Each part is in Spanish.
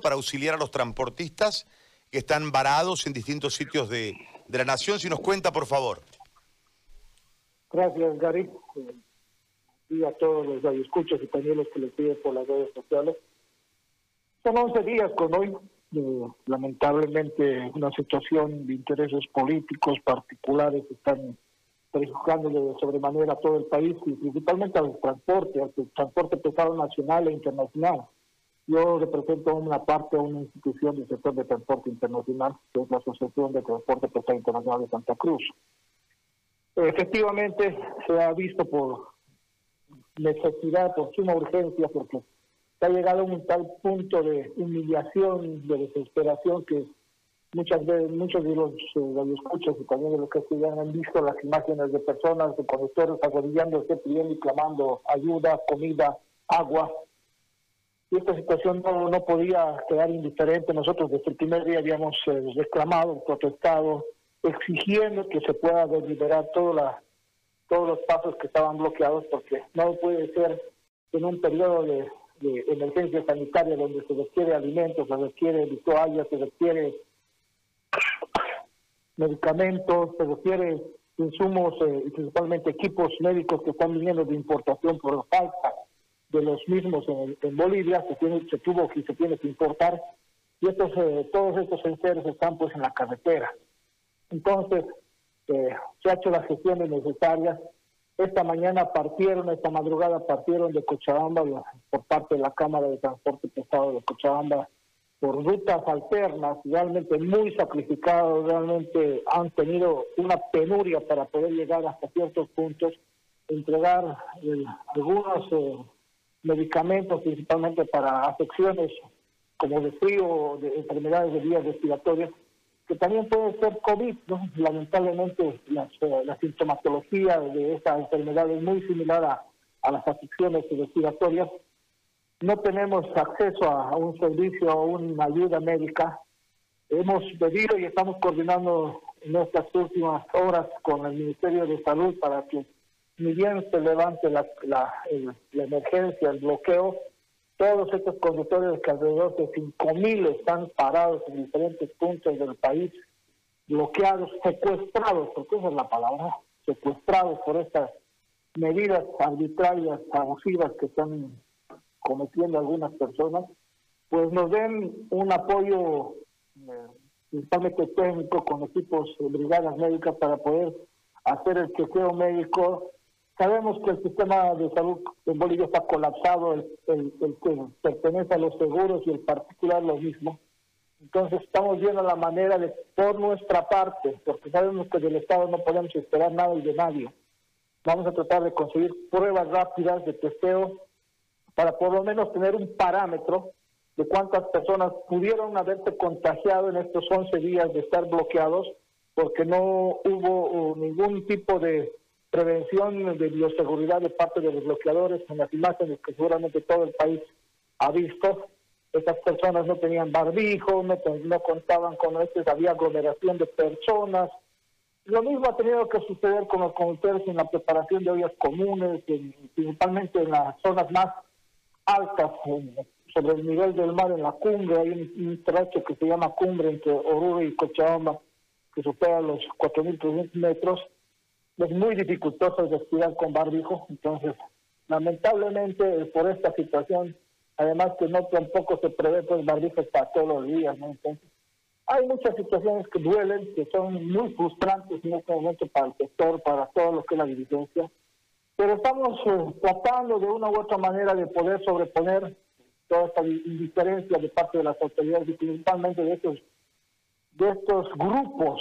para auxiliar a los transportistas que están varados en distintos sitios de, de la nación. Si nos cuenta, por favor. Gracias, Gary. Y a todos los radioescuchas y también los que les piden por las redes sociales. Son 11 días con hoy, eh, lamentablemente una situación de intereses políticos particulares están perjudicando de sobremanera a todo el país y principalmente al transporte, al transporte pesado nacional e internacional. Yo represento una parte una institución del sector de transporte internacional, que es la Asociación de Transporte Pesado Internacional de Santa Cruz. Efectivamente, se ha visto por necesidad, por suma urgencia, porque se ha llegado a un tal punto de humillación, de desesperación, que muchas veces, muchos de los eh, escuchas y también de los que estudian han visto las imágenes de personas, de conductores agudillándose, pidiendo y clamando ayuda, comida, agua. Y esta situación no, no podía quedar indiferente. Nosotros desde el primer día habíamos eh, reclamado, protestado, exigiendo que se pueda deliberar toda la, todos los pasos que estaban bloqueados, porque no puede ser en un periodo de, emergencia sanitaria donde se requiere alimentos, se requiere toallas, se requiere medicamentos, se requiere insumos eh, y principalmente equipos médicos que están viniendo de importación por falta de los mismos en, Bolivia, se, tiene, se tuvo que se tiene que importar, y estos, eh, todos estos enseres están pues en la carretera. Entonces, eh, se ha hecho las gestiones necesarias. Esta mañana partieron, esta madrugada partieron de Cochabamba por parte de la Cámara de Transporte Pesado de Cochabamba por rutas alternas, realmente muy sacrificados, realmente han tenido una penuria para poder llegar hasta ciertos puntos, entregar eh, algunos eh, medicamentos principalmente para afecciones como de frío, de enfermedades de vías respiratorias, que también puede ser COVID, ¿no? Lamentablemente eh, la sintomatología de esta enfermedad es muy similar a, las afecciones respiratorias. No tenemos acceso a, un servicio, a una ayuda médica. Hemos pedido y estamos coordinando en estas últimas horas con el Ministerio de Salud para que ni bien se levante la, la, la emergencia, el bloqueo, todos estos conductores que alrededor de 5.000 están parados en diferentes puntos del país, bloqueados, secuestrados, porque esa es la palabra, secuestrados por estas medidas arbitrarias, abusivas que están cometiendo algunas personas, pues nos den un apoyo eh, principalmente técnico con equipos de brigadas médicas para poder hacer el chequeo médico Sabemos que el sistema de salud en Bolivia está colapsado, el, que pertenece a los seguros y el particular lo mismo. Entonces estamos viendo la manera de, por nuestra parte, porque sabemos que del Estado no podemos esperar nada y de nadie, vamos a tratar de conseguir pruebas rápidas de testeo para por lo menos tener un parámetro de cuántas personas pudieron haberse contagiado en estos 11 días de estar bloqueados, porque no hubo uh, ningún tipo de prevención de bioseguridad de parte de los bloqueadores en las imágenes que seguramente todo el país ha visto. Estas personas no tenían barbijo, no, no contaban con esto, había aglomeración de personas. Lo mismo ha tenido que suceder con los conductores en la preparación de ollas comunes, principalmente en las zonas más altas, sobre el nivel del mar, en la cumbre. Hay un, un trecho que se llama cumbre entre Oruro y Cochabamba, que supera los 4.300 metros es muy dificultoso respirar con barbijo, entonces lamentablemente por esta situación, además que no tampoco se prevé pues barbijos para todos los días, ¿no? Entonces, hay muchas situaciones que duelen, que son muy frustrantes en este momento para el sector, para todo lo que es la dirigencia, pero estamos eh, tratando de una u otra manera de poder sobreponer toda esta indiferencia de parte de las autoridades y principalmente de estos de estos grupos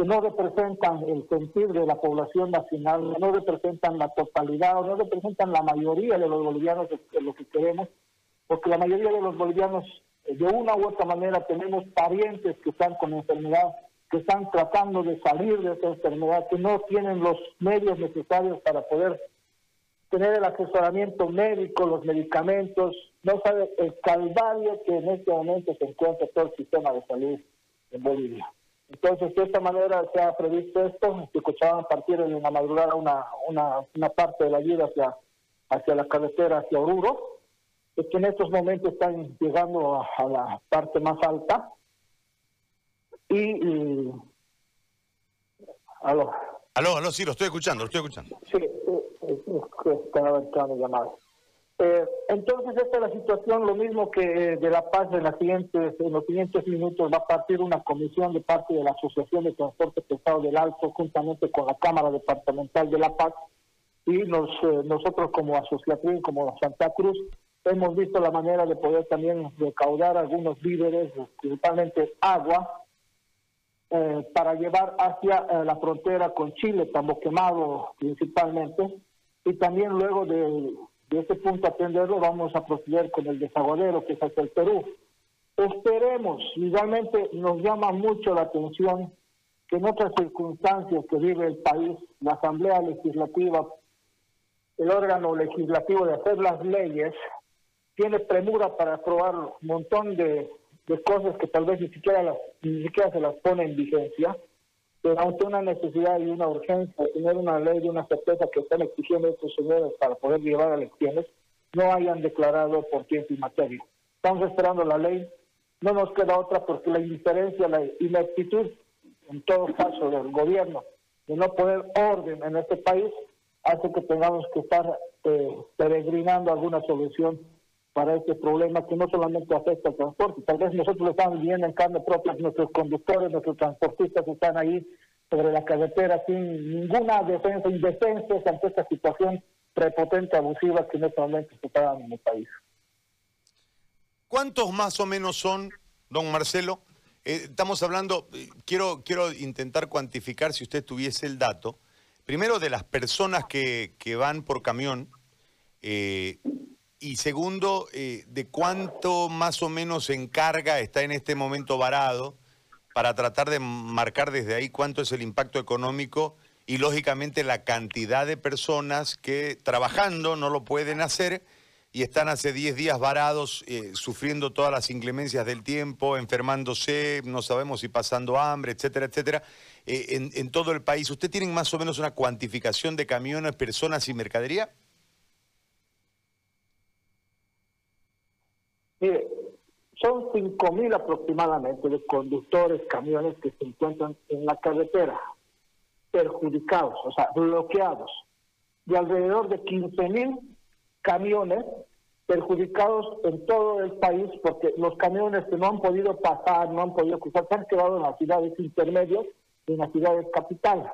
que no representan el sentir de la población nacional, no representan la totalidad o no representan la mayoría de los bolivianos de, lo que queremos, porque la mayoría de los bolivianos eh, de una u otra manera tenemos parientes que están con enfermedad, que están tratando de salir de esa enfermedad, que no tienen los medios necesarios para poder tener el asesoramiento médico, los medicamentos, no sabe el calvario que en este momento se encuentra todo el sistema de salud en Bolivia. Entonces, de esta manera se ha previsto esto. Se escuchaban partir en la madrugada una, una, una parte de la ayuda hacia, hacia la carretera, hacia Oruro. es que en estos momentos están llegando a, la parte más alta y, aló aló aló sí lo estoy escuchando lo estoy escuchando sí estaba entrando llamadas eh, entonces, esta es la situación, lo mismo que de La Paz en, las siguientes, en los siguientes minutos va a partir una comisión de parte de la Asociación de Transporte Pesado del Alto, juntamente con la Cámara Departamental de La Paz, y nos, eh, nosotros como asociación, como Santa Cruz, hemos visto la manera de poder también recaudar algunos víveres, principalmente agua, eh, para llevar hacia la frontera con Chile, Tambo Quemado principalmente, y también luego de de ese punto atenderlo vamos a proceder con el desaguadero que es hacia el Perú. Esperemos, y realmente nos llama mucho la atención que en otras circunstancias que vive el país, la Asamblea Legislativa, el órgano legislativo de hacer las leyes, tiene premura para aprobar un montón de, de cosas que tal vez ni siquiera, las, ni siquiera se las pone en vigencia pero ante una necesidad y una urgencia de tener una ley y una certeza que están exigiendo estos señores para poder llevar elecciones, no hayan declarado por tiempo y materia. Estamos esperando la ley, no nos queda otra porque la indiferencia la ineptitud, en todo caso, del gobierno de no poner orden en este país, hace que tengamos que estar eh, peregrinando alguna solución para este problema que no solamente afecta al transporte, tal vez nosotros lo estamos viendo en carne propia, nuestros conductores, nuestros transportistas están ahí sobre la carretera sin ninguna defensa, indefensa ante esta situación prepotente, abusiva que en este momento se está en el país. ¿Cuántos más o menos son, don Marcelo? Eh, estamos hablando, eh, quiero, quiero intentar cuantificar si usted tuviese el dato, primero de las personas que, que van por camión, eh, y segundo, eh, de cuánto más o menos en carga está en este momento varado para tratar de marcar desde ahí cuánto es el impacto económico y lógicamente la cantidad de personas que trabajando no lo pueden hacer y están hace 10 días varados, eh, sufriendo todas las inclemencias del tiempo, enfermándose, no sabemos si pasando hambre, etcétera, etcétera, eh, en, en todo el país. ¿Usted tiene más o menos una cuantificación de camiones, personas y mercadería? Mire, son 5.000 aproximadamente de conductores, camiones que se encuentran en la carretera, perjudicados, o sea, bloqueados, y alrededor de 15.000 camiones perjudicados en todo el país porque los camiones que no han podido pasar, no han podido cruzar, se han quedado en las ciudades intermedias y en las ciudades capitales.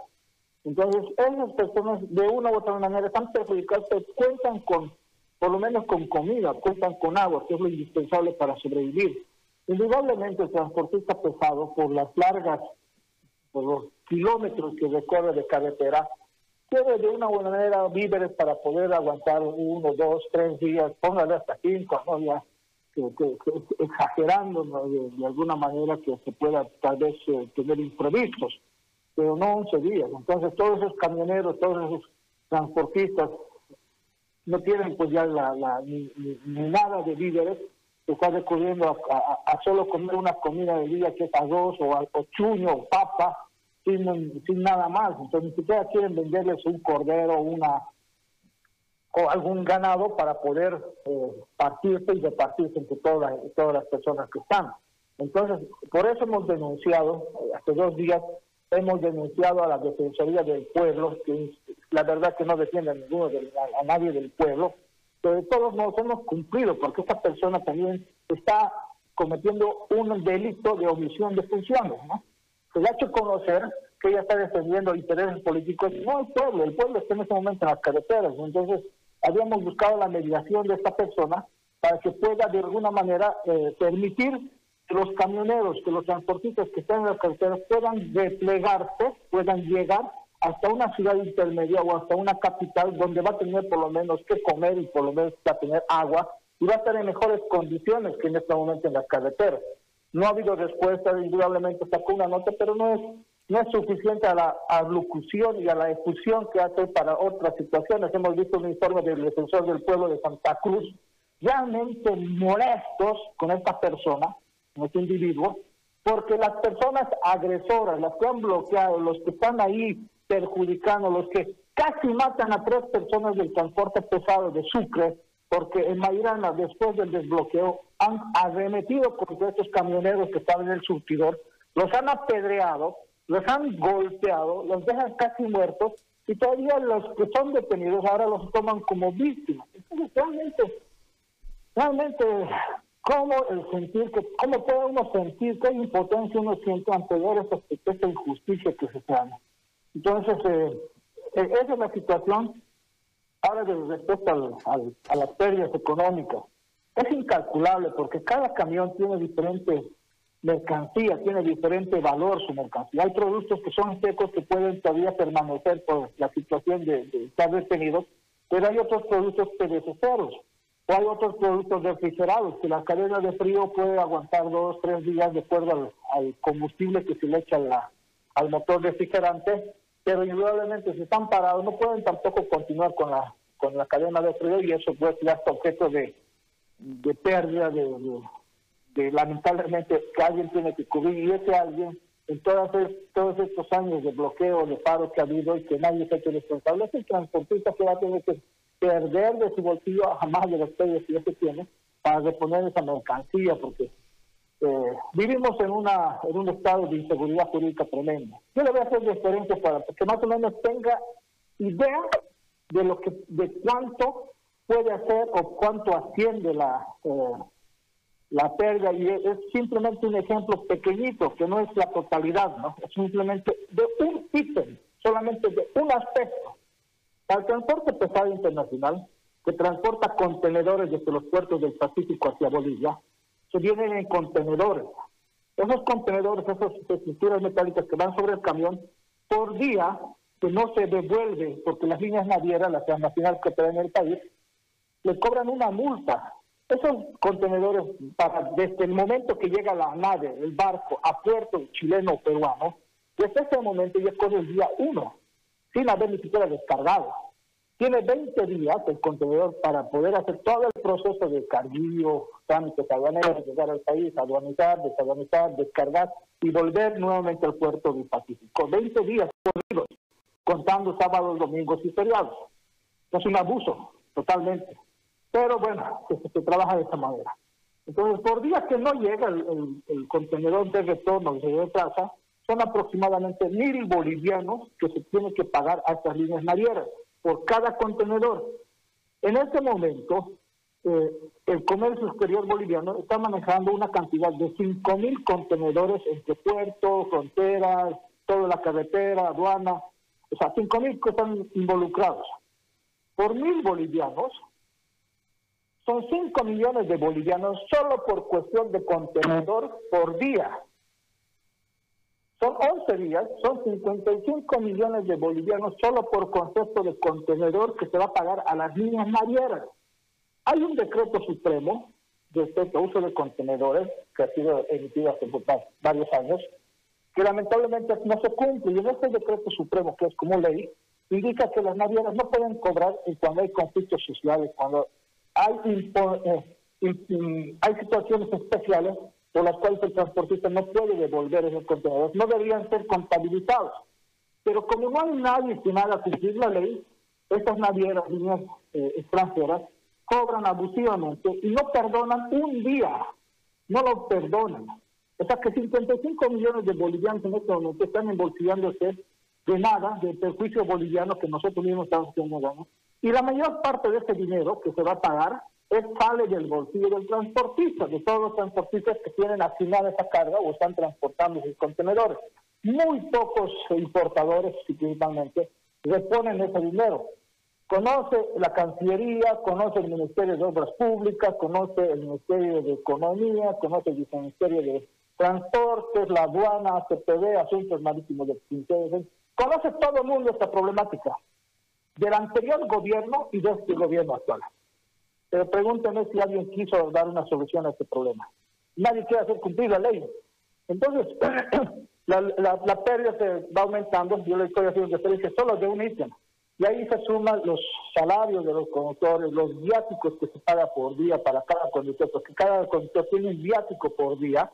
Entonces, esas personas de una u otra manera están perjudicadas, pero cuentan con por lo menos con comida, cuentan con agua, que es lo indispensable para sobrevivir. Indudablemente el transportista pesado, por las largas, por los kilómetros que recorre de carretera, quiere de una buena manera víveres para poder aguantar uno, dos, tres días, póngale hasta cinco, ¿no? Ya, exagerando de, alguna manera que se pueda tal vez eh, tener imprevistos, pero no 11 días. Entonces todos esos camioneros, todos esos transportistas no tienen pues ya la, ni, nada de víveres, se está recurriendo a, solo comer una comida de día que es arroz o, o chuño o papa, sin, sin nada más. Entonces ni siquiera quieren venderles un cordero una o algún ganado para poder eh, partirse y repartirse entre todas, todas las personas que están. Entonces, por eso hemos denunciado, eh, hace dos días, hemos denunciado a la Defensoría del Pueblo, que la verdad que no defiende a, ninguno a, nadie del pueblo, pero de todos modos hemos cumplido, porque esta persona también está cometiendo un delito de omisión de funciones, ¿no? Se le ha hecho conocer que ella está defendiendo intereses políticos, no el pueblo, el pueblo está en este momento en las carreteras, entonces habíamos buscado la mediación de esta persona para que pueda de alguna manera eh, permitir los camioneros, que los transportistas que están en las carreteras puedan desplegarse, puedan llegar hasta una ciudad intermedia o hasta una capital donde va a tener por lo menos que comer y por lo menos va a tener agua y va a estar en mejores condiciones que en este momento en las carreteras. No ha habido respuesta, indudablemente sacó una nota, pero no es no es suficiente a la alocución y a la efusión que hace para otras situaciones. Hemos visto un informe del defensor del pueblo de Santa Cruz, realmente molestos con esta persona, este individuo, porque las personas agresoras, las que han bloqueado, los que están ahí perjudicando, los que casi matan a tres personas del transporte pesado de Sucre, porque en Mairana, después del desbloqueo, han arremetido contra estos camioneros que estaban en el surtidor, los han apedreado, los han golpeado, los dejan casi muertos y todavía los que son detenidos ahora los toman como víctimas. Entonces, realmente, realmente, ¿cómo el sentir que, cómo puede uno sentir qué impotencia uno siente ante ver esta, esta injusticia que se da? Entonces, eh, eh, esa es la situación ahora de respecto a las pérdidas económicas. Es incalculable porque cada camión tiene diferente mercancía, tiene diferente valor su mercancía. Hay productos que son secos que pueden todavía permanecer por la situación de, estar detenidos, pero hay otros productos perecederos o hay otros productos refrigerados que la cadena de frío puede aguantar dos, tres días de acuerdo al, combustible que se le echa al motor refrigerante, pero indudablemente si están parados no pueden tampoco continuar con la con la cadena de frío y eso puede ser objeto de, de pérdida de lamentablemente que alguien tiene que cubrir y ese alguien en todos, todos estos años de bloqueo, de paro que ha habido y que nadie se ha hecho responsable, es el transportista que va a tener que perder de su bolsillo jamás de los pedidos que ya tiene para reponer esa mercancía, porque eh, vivimos en una en un estado de inseguridad jurídica tremenda. Yo le voy a hacer referencia para que más o menos tenga idea de lo que de cuánto puede hacer o cuánto asciende la eh, la pérdida y es simplemente un ejemplo pequeñito, que no es la totalidad, ¿no? Es simplemente de un ítem, solamente de un aspecto. Al transporte pesado internacional, que transporta contenedores desde los puertos del Pacífico hacia Bolivia, se vienen en contenedores. Esos contenedores, esas estructuras metálicas que van sobre el camión, por día, que no se devuelve, porque las líneas navieras, las transnacionales que traen el país, le cobran una multa esos contenedores, para, desde el momento que llega la nave, el barco, a puerto chileno o peruano, desde ese momento ya corre el día uno, sin haber ni siquiera descargado. Tiene 20 días el contenedor para poder hacer todo el proceso de carguillo, trámites aduaneros, llegar al país, aduanizar, desaduanizar, descargar y volver nuevamente al puerto del Pacífico. 20 días corridos, contando sábados, domingos y feriados. Es un abuso, totalmente. Pero bueno, se, trabaja de esa manera. Entonces, por día que no llega el, contenedor de retorno de plaza, son aproximadamente mil bolivianos que se tienen que pagar a estas líneas navieras por cada contenedor. En este momento, eh, el comercio exterior boliviano está manejando una cantidad de cinco mil contenedores entre puertos, fronteras, toda la carretera, aduana, o sea, cinco mil que están involucrados. Por mil bolivianos, son 5 millones de bolivianos solo por cuestión de contenedor por día. Son 11 días, son 55 millones de bolivianos solo por concepto de contenedor que se va a pagar a las líneas navieras. Hay un decreto supremo respecto a uso de contenedores que ha sido emitido hace varios años, que lamentablemente no se cumple. Y en este decreto supremo, que es como ley, indica que las navieras no pueden cobrar cuando hay conflictos sociales, cuando hay, eh, hay situaciones especiales por las cuales el transportista no puede devolver esos contenedores. No deberían ser contabilizados. Pero como no hay nadie que haga cumplir la ley, estas navieras, líneas eh, extranjeras, cobran abusivamente y no perdonan un día. No lo perdonan. O sea que 55 millones de bolivianos en este momento están embolsillándose de nada, del perjuicio boliviano que nosotros mismos estamos haciendo y la mayor parte de ese dinero que se va a pagar es, sale del bolsillo del transportista, de todos los transportistas que tienen asignada esa carga o están transportando sus contenedores. Muy pocos importadores, principalmente, reponen ese dinero. Conoce la Cancillería, conoce el Ministerio de Obras Públicas, conoce el Ministerio de Economía, conoce el Ministerio de Transportes, la aduana, CPD, Asuntos Marítimos de Pinteros. Conoce todo el mundo esta problemática del anterior gobierno y de este gobierno actual. Pero pregúntenme si alguien quiso dar una solución a este problema. Nadie quiere hacer cumplir la ley. Entonces, la, la, pérdida se va aumentando, yo le estoy haciendo referencia solo de un ítem. Y ahí se suman los salarios de los conductores, los viáticos que se paga por día para cada conductor, porque cada conductor tiene un viático por día,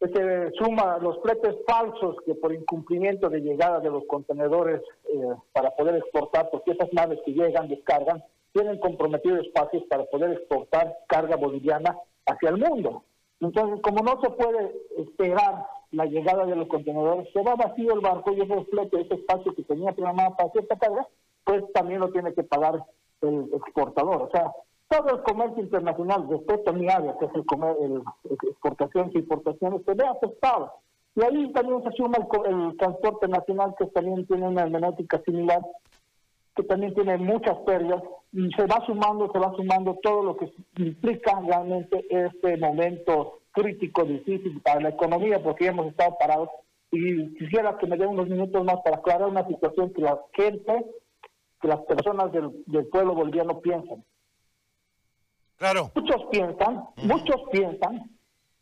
se suma los fletes falsos que por incumplimiento de llegada de los contenedores eh, para poder exportar, porque esas naves que llegan, descargan, tienen comprometidos espacios para poder exportar carga boliviana hacia el mundo. Entonces, como no se puede esperar la llegada de los contenedores, se va vacío el barco y ese flete, ese espacio que tenía programado para cierta carga, pues también lo tiene que pagar el exportador. O sea, todo el comercio internacional respecto a mi área, que es el, comer, el, exportaciones e importaciones, se ve afectado. Y ahí también se suma el, transporte nacional, que también tiene una hermenéutica similar, que también tiene muchas pérdidas, se va sumando, se va sumando todo lo que implica realmente este momento crítico, difícil para la economía, porque ya hemos estado parados. Y quisiera que me den unos minutos más para aclarar una situación que la gente, que las personas del, del pueblo boliviano piensan. Claro. Muchos piensan, muchos piensan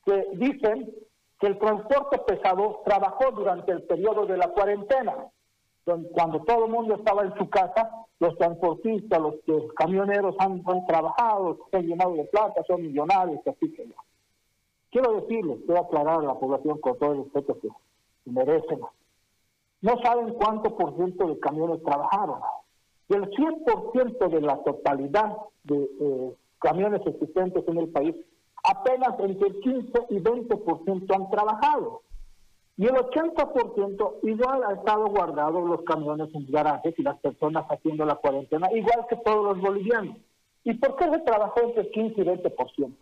que dicen que el transporte pesado trabajó durante el periodo de la cuarentena, cuando todo el mundo estaba en su casa, los transportistas, los, camioneros han, trabajado, se han llenado de plata, son millonarios, así que Quiero decirles, quiero aclarar a la población con todo el respeto que merecen. No saben cuánto por ciento de camiones trabajaron. Del 100% de la totalidad de eh, camiones existentes en el país, apenas entre el 15 y 20% han trabajado. Y el 80% igual ha estado guardado los camiones en garajes y las personas haciendo la cuarentena, igual que todos los bolivianos. ¿Y por qué se trabajó entre 15 y 20%?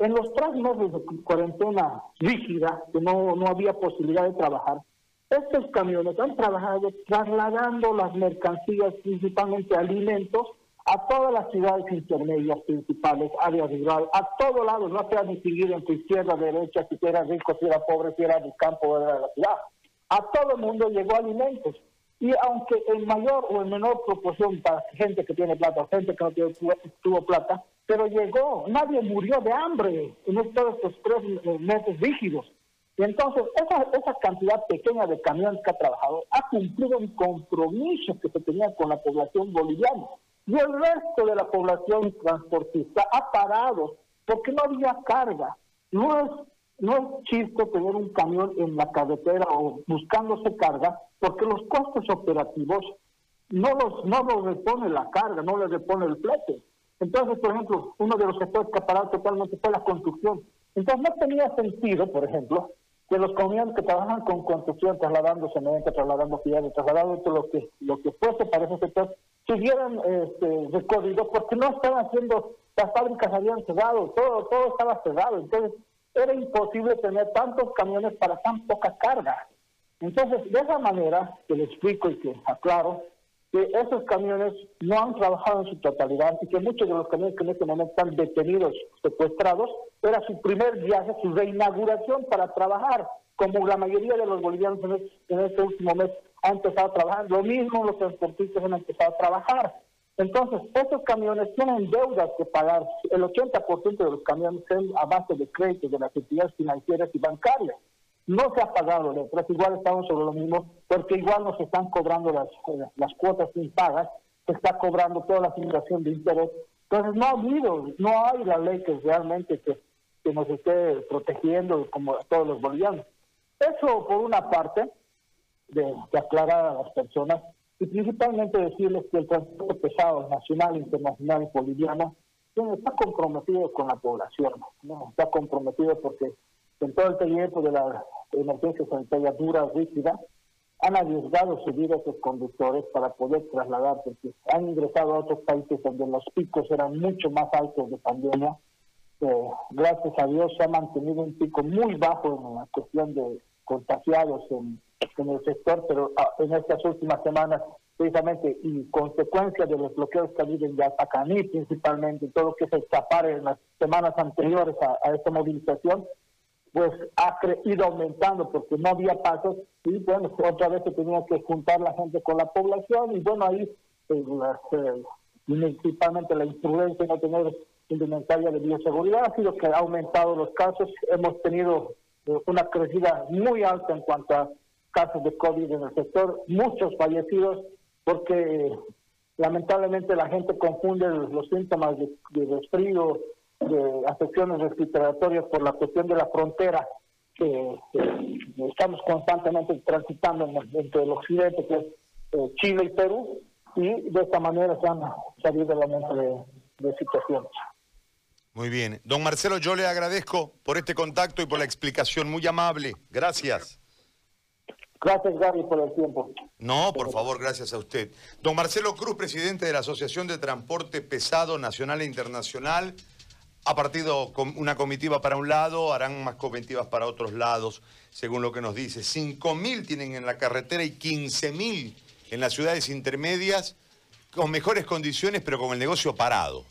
En los tres meses de cuarentena rígida, que no, no había posibilidad de trabajar, estos camiones han trabajado trasladando las mercancías, principalmente alimentos, a todas las ciudades intermedias principales, áreas rurales, a todo lado, no se ha distinguido entre izquierda, derecha, si era rico, si era pobre, si era del campo o de la ciudad. A todo el mundo llegó alimentos. Y aunque en mayor o en menor proporción para gente que tiene plata, gente que no tiene, tuvo plata, pero llegó, nadie murió de hambre en estos tres meses rígidos. Y entonces, esa, esa cantidad pequeña de camiones que ha trabajado ha cumplido un compromiso que se tenía con la población boliviana. Y el resto de la población transportista ha parado porque no había carga. No es, no es chiste tener un camión en la carretera o buscándose carga, porque los costos operativos no los no los repone la carga, no le repone el flete. Entonces, por ejemplo, uno de los sectores que ha parado totalmente fue la construcción. Entonces, no tenía sentido, por ejemplo, que los camiones que trabajan con construcción, trasladando cemento, trasladando fierro, trasladando lo que, lo que fuese para ese sector, siguieran este, recorrido porque no estaban haciendo, las fábricas habían cerrado, todo, todo estaba cerrado, entonces era imposible tener tantos camiones para tan poca carga. Entonces, de esa manera, que le explico y que aclaro, que esos camiones no han trabajado en su totalidad y que muchos de los camiones que en este momento están detenidos, secuestrados, era su primer viaje, su reinauguración para trabajar, como la mayoría de los bolivianos en este último mes han empezado a trabajar. Lo mismo los transportistas han empezado a trabajar. Entonces, esos camiones tienen deudas que pagar. El 80% de los camiones son a base de créditos de las entidades financieras y bancarias no se ha pagado el igual estamos sobre lo mismo, porque igual nos están cobrando las, las cuotas impagas, se está cobrando toda la fundación de interés. Entonces no ha habido, no hay la ley que realmente que, que nos esté protegiendo como a todos los bolivianos. Eso por una parte, de, aclarar a las personas, y principalmente decirles que el transporte pesado nacional, internacional y boliviano está comprometido con la población, ¿no? está comprometido porque en todo el tiempo de la emergencia sanitaria dura, rígida, han arriesgado su vida a sus conductores para poder trasladarse, porque han ingresado a otros países donde los picos eran mucho más altos de pandemia. Eh, gracias a Dios se ha mantenido un pico muy bajo en la cuestión de contagiados en, el sector, pero ah, en estas últimas semanas, precisamente, y consecuencia de los bloqueos que ha habido en Yapacaní principalmente, todo lo que se escapar en las semanas anteriores a, a esta movilización, pues ha ido aumentando porque no había pasos y bueno, otra vez se tenía que juntar la gente con la población y bueno, ahí pues, eh, principalmente la imprudencia de no tener indumentaria de bioseguridad ha sido que ha aumentado los casos, hemos tenido eh, una crecida muy alta en cuanto a casos de COVID en el sector, muchos fallecidos porque lamentablemente la gente confunde los, síntomas de, de resfrío de afecciones respiratorias por la cuestión de la frontera que, estamos constantemente transitando dentro del occidente, que es eh, Chile y Perú, y de esta manera se han salido del aumento de, de situaciones. Muy bien. Don Marcelo, yo le agradezco por este contacto y por la explicación muy amable. Gracias. Gracias, Gary, por el tiempo. No, por favor, gracias a usted. Don Marcelo Cruz, presidente de la Asociación de Transporte Pesado Nacional e Internacional, ha partido una comitiva para un lado, harán más comitivas para otros lados, según lo que nos dice. 5.000 tienen en la carretera y 15.000 en las ciudades intermedias, con mejores condiciones, pero con el negocio parado.